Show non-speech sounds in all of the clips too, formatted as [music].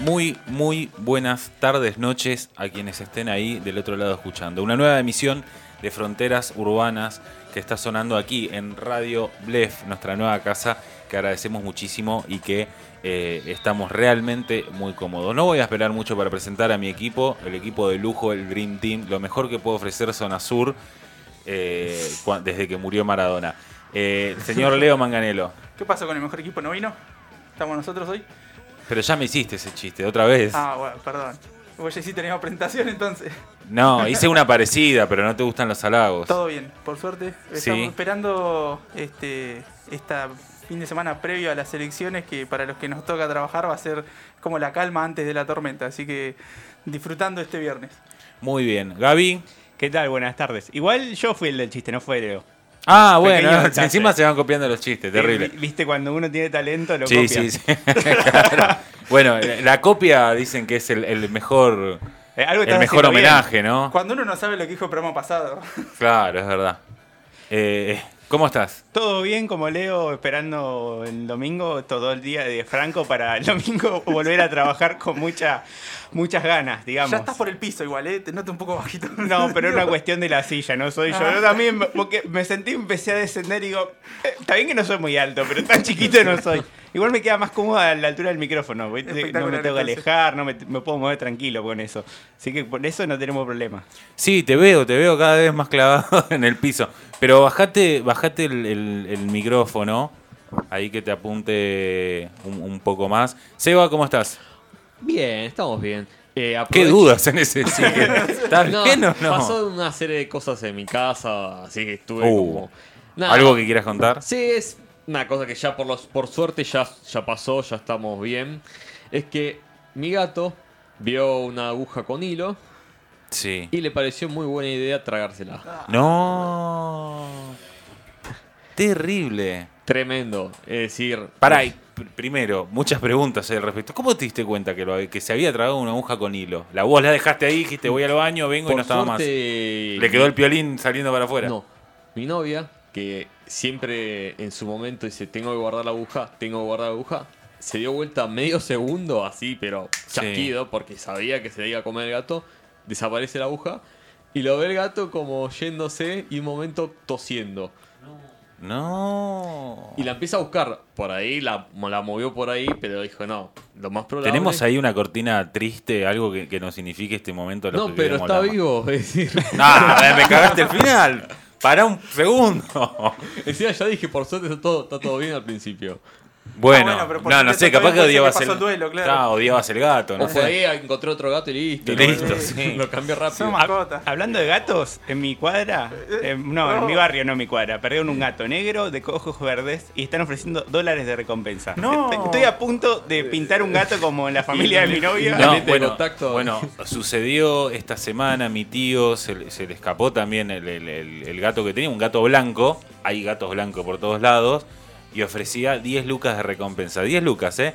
Muy, muy buenas tardes, noches a quienes estén ahí del otro lado escuchando. Una nueva emisión de Fronteras Urbanas que está sonando aquí en Radio Blef, nuestra nueva casa, que agradecemos muchísimo y que eh, estamos realmente muy cómodos. No voy a esperar mucho para presentar a mi equipo, el equipo de lujo, el Dream Team, lo mejor que puedo ofrecer Zona Sur eh, desde que murió Maradona. Eh, el señor [laughs] Leo Manganelo. ¿Qué pasó con el mejor equipo? ¿No vino? ¿Estamos nosotros hoy? Pero ya me hiciste ese chiste, otra vez. Ah, bueno, perdón. Vos ya sí teníamos presentación entonces. No, [laughs] hice una parecida, pero no te gustan los halagos. Todo bien, por suerte. Estamos Sí. esperando este esta fin de semana previo a las elecciones que para los que nos toca trabajar va a ser como la calma antes de la tormenta. Así que disfrutando este viernes. Muy bien. Gaby. ¿Qué tal? Buenas tardes. Igual yo fui el del chiste, no fue Leo. Ah, bueno, encima se van copiando los chistes, terrible. Eh, Viste, cuando uno tiene talento, lo Sí, copia. sí, sí. [laughs] Claro. Bueno, la, la copia dicen que es el, el mejor, Eh, algo el mejor bien. homenaje, ¿no? Cuando uno no sabe lo que dijo el programa pasado. [laughs] Claro, es verdad. Eh, ¿Cómo estás? Todo bien, como Leo, esperando el domingo, todo el día de Franco para el domingo volver a trabajar con mucha, muchas ganas, digamos. Ya estás por el piso igual, ¿eh? Te noto un poco bajito. [laughs] No, pero es una cuestión de la silla, no soy yo. Ah. Yo también, porque me sentí, empecé a descender y digo, eh, está bien que no soy muy alto, pero tan chiquito no [laughs] soy. Igual me queda más cómodo a la altura del micrófono, no me tengo que alejar, no me, me puedo mover tranquilo con eso. Así que por eso no tenemos problema. Sí, te veo, te veo cada vez más clavado [laughs] en el piso. Pero bajate, bajate el, el- el micrófono, ahí que te apunte un, un poco más. Seba, ¿cómo estás? Bien, estamos bien. Eh, ¿Qué dudas en ese sí, [laughs] ¿Estás No, bien o no? Pasó una serie de cosas en mi casa, así que estuve Uh, como. Nada. ¿Algo que quieras contar? Sí, es una cosa que ya por los, por suerte ya, ya pasó, ya estamos bien. Es que mi gato vio una aguja con hilo Sí. y le pareció muy buena idea tragársela. No. Terrible. Tremendo. Es decir. Pará, primero, muchas preguntas al respecto. ¿Cómo te diste cuenta que, lo- que se había tragado una aguja con hilo? La vos la dejaste ahí, dijiste voy al baño, vengo y no estaba más. Le quedó el piolín saliendo para afuera. No, mi novia, que siempre en su momento dice, tengo que guardar la aguja, tengo que guardar la aguja, se dio vuelta medio segundo así, pero Sí. chasquido, porque sabía que se le iba a comer el gato, desaparece la aguja, y lo ve el gato como yéndose y un momento tosiendo. No. Y la empieza a buscar por ahí, la, la movió por ahí, pero dijo, no, lo más probable... Tenemos ahí una cortina triste, algo que, que nos signifique este momento. No, que pero está la- vivo, es decir... [laughs] Ah, me cagaste el final. Para un segundo. Encima ya dije, por suerte está todo, está todo bien al principio. Bueno, Ah, bueno, no, no sé, capaz que odiabas puede ser el, el duelo, claro. odiabas el gato, no O por sé. ahí encontré otro gato y listo. Y lo- listo, sí. Lo cambié rápido. Son mascotas. Hablando de gatos, en mi cuadra, eh, no, en mi barrio, no en mi cuadra, perdieron un gato negro de ojos verdes y están ofreciendo dólares de recompensa. No. Estoy, a punto de pintar un gato como en la familia de mi novia. No, bueno, contacto. bueno, sucedió esta semana, mi tío se, le- se le escapó también el, el- el- el gato que tenía, un gato blanco, hay gatos blancos por todos lados, y ofrecía 10 lucas de recompensa. 10 lucas, ¿eh?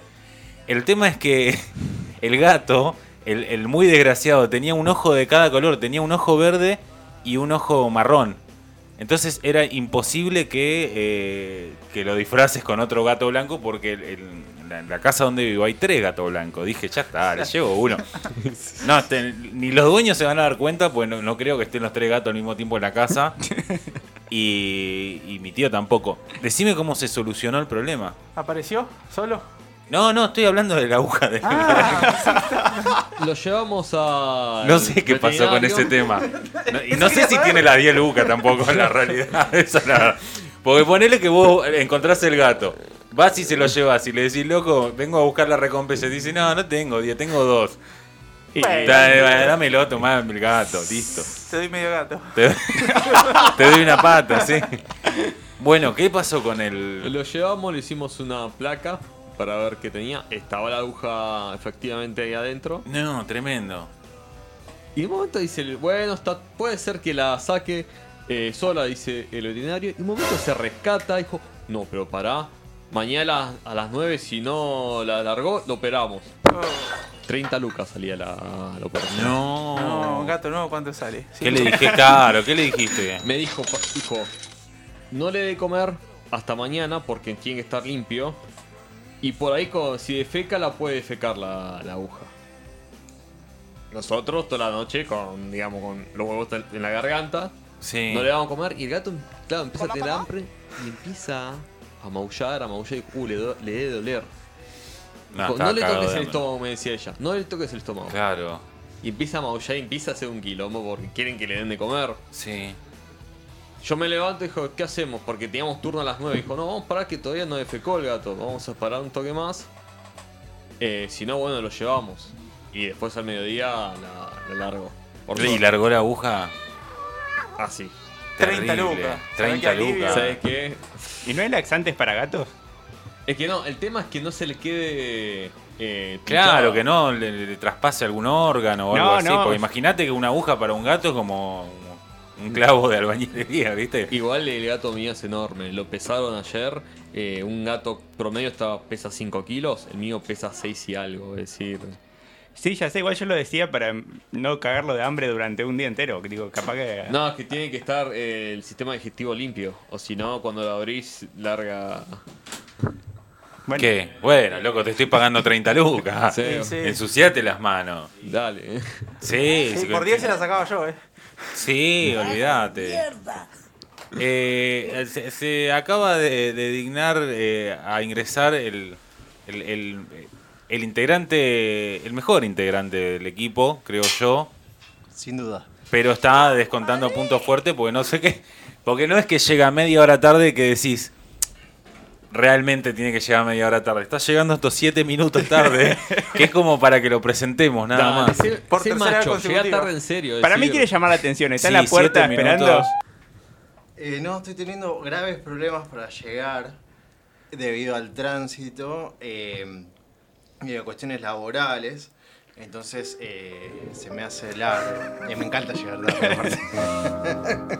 El tema es que [laughs] el gato, el, el muy desgraciado, tenía un ojo de cada color, tenía un ojo verde y un ojo marrón. Entonces era imposible que, eh, que lo disfraces con otro gato blanco porque el- el- la, la casa donde vivo hay tres gatos blancos. Dije, ya está, le llevo uno. [laughs] No, este, ni los dueños se van a dar cuenta, pues no, no creo que estén los tres gatos al mismo tiempo en la casa. [laughs] Y, y mi tío tampoco. Decime cómo se solucionó el problema. ¿Apareció? ¿Solo? No, no, estoy hablando de la aguja de Ah, Lo llevamos a. No sé qué pasó con ese tema. No- y no sé si tiene la 10 lucas tampoco en la realidad. [laughs] Eso es la verdad. Porque ponele que vos encontrás el gato. Vas y se lo llevas y le decís, loco, vengo a buscar la recompensa. Y dice, no, no tengo 10, tengo dos. Y Bueno. "Dale, dale, dámelo, tomá el gato, listo. te doy medio gato. Te, [laughs] te doy una pata, sí. Bueno, ¿qué pasó con el...? Lo llevamos, le hicimos una placa para ver qué tenía. Estaba la aguja efectivamente ahí adentro. No, tremendo. Y de un momento dice, bueno, está, puede ser que la saque eh, sola, dice el veterinario. Y de un momento se rescata, dijo, no, pero pará. Mañana a las 9, si no la largó, lo operamos. 30 lucas salía la, la operación. No. No, un gato nuevo, ¿cuánto sale? Sí. ¿Qué le [laughs] dije? Claro, ¿qué le dijiste? Me dijo, pa- dijo, no le dé comer hasta mañana porque tiene que estar limpio. Y por ahí, co- si defeca, la puede defecar la, la aguja. Nosotros toda la noche con, digamos, con los huevos en la garganta, Sí. no le vamos a comer y el gato, claro, empieza a tener hambre y empieza a maullar, a maullar y uh, le, do- le debe doler. No, Dijo, estaba no le toques el estómago, me decía ella. No le toques el estómago. Claro, Y empieza a maullar y empieza a hacer un quilombo porque quieren que le den de comer. sí. Yo me levanto y dijo, ¿qué hacemos? Porque teníamos turno a las 9. Dijo, no, vamos a parar que todavía no defecó el gato. Vamos a parar un toque más. Eh, si no, bueno, lo llevamos. Y después al mediodía la, la largo. Por Y largó la aguja. Así. 30 Terrible. lucas. 30 ¿Sabés qué alivio? lucas. ¿Sabes qué? ¿Y no hay laxantes para gatos? Es que no, el tema es que no se le quede. Eh, Claro, que no le, le traspase algún órgano o algo así. no. Porque imagínate que una aguja para un gato es como un clavo de albañilería, ¿viste? Igual el gato mío es enorme. Lo pesaron ayer. eh, un gato promedio estaba, pesa 5 kilos. El mío pesa 6 y algo. Es decir. Sí, ya sé, igual yo lo decía para no cagarlo de hambre durante un día entero. Digo, capaz que. No, es que tiene que estar eh, el sistema digestivo limpio. O si no, cuando lo abrís, larga. Bueno, ¿Qué? Bueno, loco, te estoy pagando 30 lucas. Sí, sí. Ensuciate las manos. Dale. Sí, Sí, sí, por 10 se la sacaba yo, eh. Sí, olvídate. Eh, se, se acaba de, de dignar eh, a ingresar el, el, el- el integrante, el mejor integrante del equipo, creo yo, Sin duda. pero está descontando puntos fuertes porque no sé qué, porque no es que llega media hora tarde que decís realmente tiene que llegar media hora tarde, está llegando estos 7 minutos tarde, [laughs] que es como para que lo presentemos nada Dale, más. Por vez macho, llega tarde en serio. para mí quiere llamar la atención. Está Sí, en la puerta siete esperando. Eh, no, estoy teniendo graves problemas para llegar debido al tránsito eh, y a cuestiones laborales. Entonces eh, se me hace largo. Eh, me encanta llegar tarde. [laughs]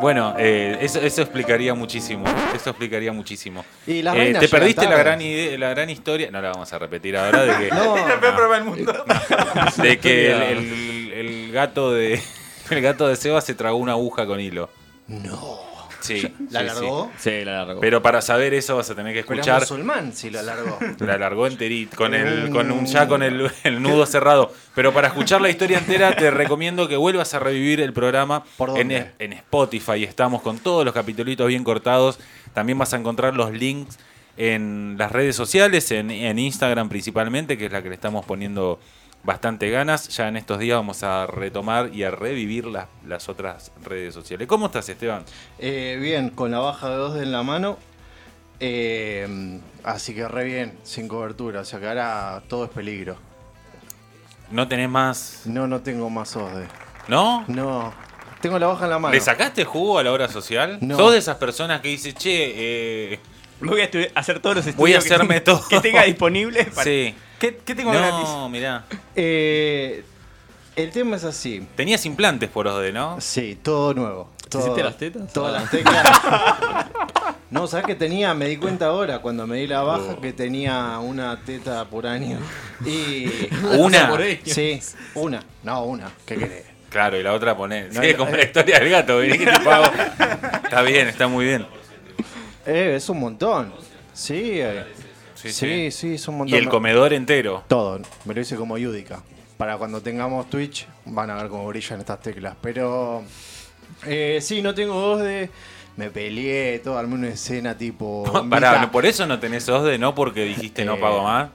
Bueno, eh, eso, eso explicaría muchísimo. Eso explicaría muchísimo. Y las Eh, te perdiste la gran, ide- la gran historia. No la vamos a repetir ahora. De que, [laughs] No, Es el peor problema del mundo. [laughs] de que el, el- el gato de [laughs] el gato de Seba se tragó una aguja con hilo. no. Sí. ¿La sí, sí. alargó? Sí, la largo. Pero para saber eso vas a tener que Pero es escuchar. musulmán si lo alargó. La alargó enterito, con el, con un ya con el, el nudo cerrado. Pero para escuchar la historia entera, te recomiendo que vuelvas a revivir el programa ¿Por en, dónde? en Spotify. Estamos con todos los capítulos bien cortados. También vas a encontrar los links en las redes sociales, en, en Instagram principalmente, que es la que le estamos poniendo bastante ganas. Ya en estos días vamos a retomar y a revivir las, las otras redes sociales. ¿Cómo estás, Esteban? Eh, bien, con la baja de dos en la mano. Eh, así que re bien, sin cobertura. O sea que ahora todo es peligro. ¿No tenés más? No, no tengo más OSDE. ¿No? No. Tengo la baja en la mano. ¿Le sacaste jugo a la hora social? No. ¿Sos de esas personas que dice, che, eh, Voy a hacer todos los estudios Voy a hacerme todo. que tenga disponibles. para- sí. ¿Qué, qué tengo gratis? No, mirá. Eh, el tema es así. Tenías implantes por OSDE, ¿no? Sí, todo nuevo. ¿Te Todo, hiciste las tetas? Todas Ah. las teclas. [laughs] No, ¿sabes que tenía? Me di cuenta ahora, cuando me di la baja, Oh. que tenía una teta por año. Y. [laughs] Una. Por ahí. Sí, una. No, una. ¿Qué querés? Claro, y la otra poner. No, Sí, no, como eh. la historia del gato, que te pago. [laughs] Está bien, está muy bien. Eh, es un montón. Sí, eh, Sí, sí, sí. sí, es un Y el comedor entero. Todo, me lo hice como Yudica. Para cuando tengamos Twitch, van a ver cómo brillan estas teclas. Pero. Eh, sí, no tengo dos de. Me peleé, todo, armé una escena tipo. [laughs] Pará, Vita. ¿no- por eso no tenés OSDE, ¿no? Porque dijiste no Eh, pago más.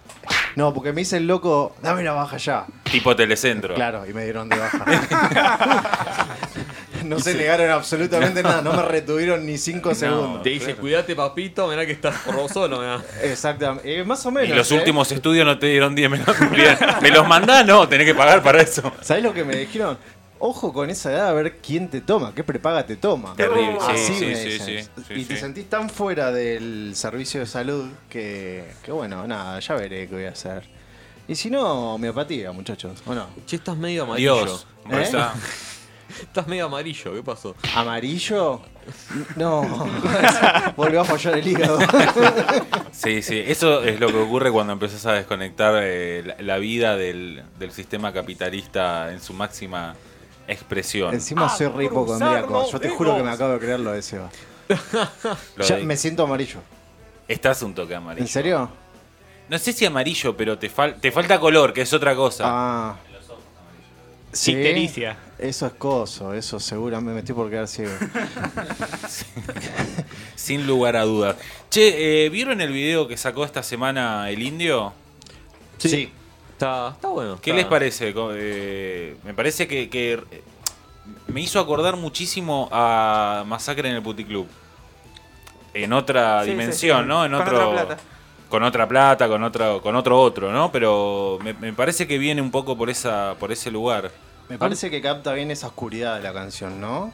No, porque me hice el loco, dame la baja ya. Tipo telecentro. Claro, y me dieron de baja. [laughs] [laughs] no se negaron absolutamente [laughs] nada, no me retuvieron ni cinco segundos. Te dice, cuídate papito, mirá que estás por vos solo, mirá. [laughs] Exactamente, eh, más o Y menos. los ¿eh? últimos estudios no te dieron 10 me los, bien. ¿Me los mandás? No, tenés que pagar para eso. ¿Sabés lo que me dijeron? Ojo con esa edad a ver quién te toma, qué prepaga te toma. Terrible, sí, Así sí, me sí, dicen. sí, sí, y te sentís tan fuera del servicio de salud que, que bueno, nada, ya veré qué voy a hacer. Y si no, homeopatía, muchachos, ¿o no? Che, estás medio amarillo. Dios. ¿Eh? [laughs] Estás medio amarillo, ¿qué pasó? ¿Amarillo? No, [laughs] volvió a fallar el hígado. [laughs] Sí, sí, eso es lo que ocurre cuando empezás a desconectar eh, la, la vida del, del sistema capitalista en su máxima expresión. Encima soy re hipocondríaco. Yo te juro que me acabo de creer lo de Seba. Lo Ya de- me siento amarillo. Estás un toque amarillo. ¿En serio? No sé si amarillo, pero te, fal- te falta color, que es otra cosa. Ah. Sí, Ictericia. Eso es coso, eso seguramente me estoy por quedar ciego. [laughs] [laughs] Sin lugar a dudas. Che, eh, ¿vieron el video que sacó esta semana el indio? Sí. Está, está bueno. ¿Qué está- les parece? Eh, me parece que, que, eh, me hizo acordar muchísimo a Masacre en el Puticlub. En otra Sí, sí, dimensión, sí. ¿no? En Con otro, otra plata. Con otra plata, con otro, con otro otro, ¿no? Pero me, me parece que viene un poco por esa, por ese lugar. Me parece que capta bien esa oscuridad de la canción, ¿no?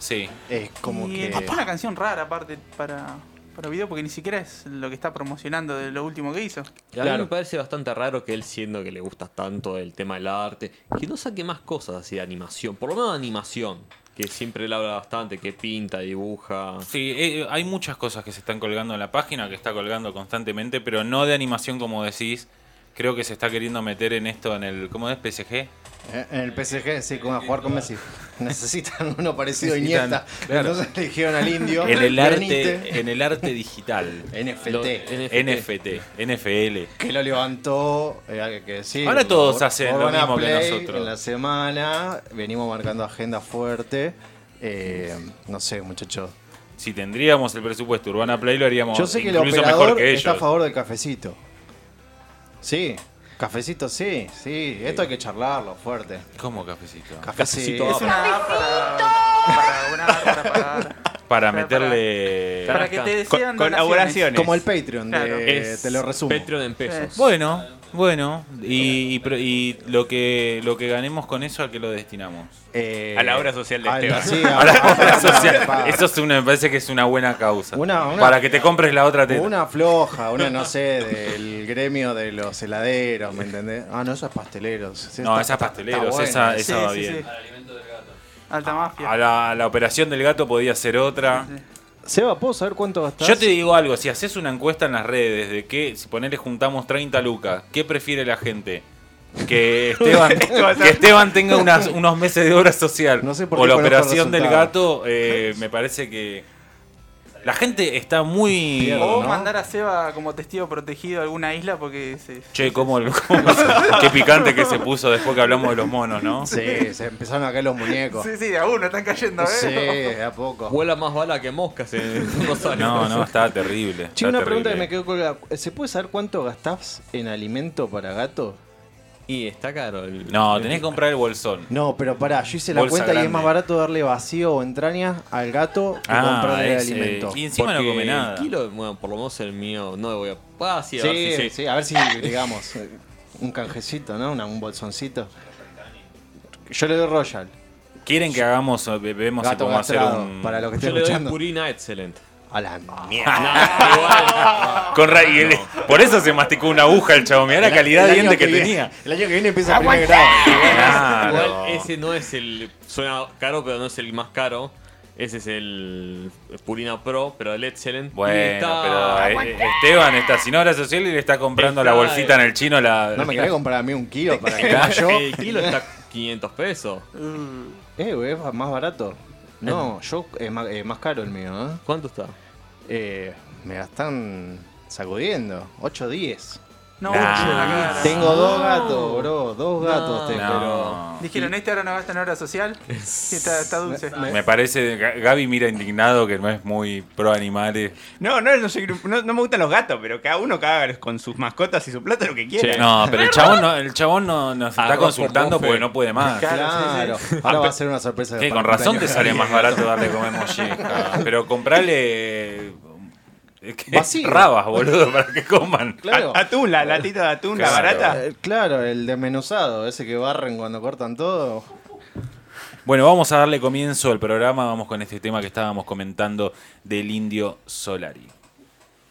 Sí. Es como y que. es una canción rara aparte para, para video porque ni siquiera es lo que está promocionando de lo último que hizo. Y a mí Claro. me parece bastante raro que él, siendo que le gusta tanto el tema del arte, que no saque más cosas así de animación. Por lo menos de animación, que siempre él habla bastante, que pinta, dibuja. Sí, eh, hay muchas cosas que se están colgando en la página, que está colgando constantemente, pero no de animación como decís. Creo que se está queriendo meter en esto en el. ¿Cómo es? PSG. Eh, En el PSG, sí, como a jugar con Messi. [laughs] Necesitan uno parecido a Necesitan, Iniesta. claro. Entonces le dijeron al indio. En el arte, en el arte digital. NFT. Lo- NFT, NFL. que lo levantó, eh, que. Ahora todos hacen lo Urbana mismo que Play nosotros. En la semana venimos marcando agenda fuerte. Eh, no sé, muchachos. Si tendríamos el presupuesto Urbana Play, lo haríamos Yo sé que el incluso operador mejor que ellos. está a favor del cafecito. Sí, cafecito sí, sí. Esto hay que charlarlo fuerte. ¿Cómo cafecito? Cafecito. Es una app para, para donar, para pagar. Para para- meterle. Para que te Con. Como el Patreon, de- Claro. Es te lo resumo. Patreon en pesos. Bueno, bueno. Y, y pro- y lo que lo que ganemos con eso, ¿a qué lo destinamos? Eh, A la obra social de a la- Esteban. [laughs] sí, a A la obra social. Eso es una, me parece que es una buena causa. Una- una- Para que te compres la otra teta. Una floja, una no sé, del gremio de los heladeros, ¿me entendés? Ah, no, esos pasteleros. Sí, No, está- esas pasteleros, está buena. esa, Sí, esa va sí, bien. sí. Alta mafia. A la, a la operación del gato podía ser otra. Sí, sí. Seba, ¿puedo saber cuánto gastás? Yo te digo algo, si haces una encuesta en las redes de que, si ponele juntamos 30 lucas, ¿qué prefiere la gente? Que [laughs] Esteban, que Esteban tenga unas- unos meses de obra social No sé por o qué la conozco el operación del gato, eh, me parece que la gente está muy... O ¿no? mandar a Seba como testigo protegido a alguna isla porque se, Che, cómo, [laughs] cómo- [laughs] qué picante que se puso después que hablamos de los monos, ¿no? Sí, se empezaron a caer los muñecos. Sí, sí, de a uno están cayendo, Sí, ¿eh? de a poco. Vuela más bala que moscas en [laughs] Rosario. No, no, está terrible. Che, una pregunta que me quedó colgada. ¿Se puede saber cuánto gastás en alimento para gato? Y está caro. El, No, tenés que comprar el bolsón. No, pero pará, yo hice la Bolsa cuenta y es más barato darle vacío o entrañas al gato que comprarle el es, eh, alimento. y encima no come nada. El kilo, bueno, por lo menos el mío, no le voy a. Ah, sí, a Sí, ver si sí, a ver si, digamos, un canjecito, ¿no? Una- un bolsoncito. Yo le doy Royal. ¿Quieren que hagamos, vemos si Gato podemos hacer un... para los que Yo estén le doy escuchando. Purina Excelente. A la mierda. Con ra- y él- por eso se masticó una aguja el chavo. Mirá la calidad de diente que, tenía. El año que viene empieza primer grado. Claro. Igual ese no es el. Suena caro, pero no es el más caro. Ese es el Purina Pro, pero el Excellent. Y Bueno, está- pero eh, Esteban está sin obra social y le está comprando la bolsita en el chino. La, No me querés comprar a mí un kilo para [laughs] que yo. El kilo está 500 pesos. Eh, güey, es más barato. No, yo es más, eh, más caro el mío, ¿eh? ¿Cuánto está? Eh, me la están sacudiendo. 8 10. No, Nah. Tengo dos gatos, bro. Dos gatos, te- pero. No. Dijeron, este ahora no gasta en hora social. Sí, está, está dulce. Me parece, Ga- Gaby mira indignado que no es muy pro animales. No, no, no, no, no me gustan los gatos, pero cada uno haga con sus mascotas y su plata lo que quiera. Sí. No, pero el chabón no, el chabón no nos está consultando porque no puede más. Claro. Ahora va a ser una sorpresa. Con razón te sale más barato darle [laughs] comer molleja. Pero comprarle ¿qué? Vacío. rabas, boludo, para que coman. [laughs] Claro. Atún, la latita de atún, la barata. Eh, Claro, el desmenuzado, ese que barren cuando cortan todo. Bueno, vamos a darle comienzo al programa. Vamos con este tema que estábamos comentando del indio Solari.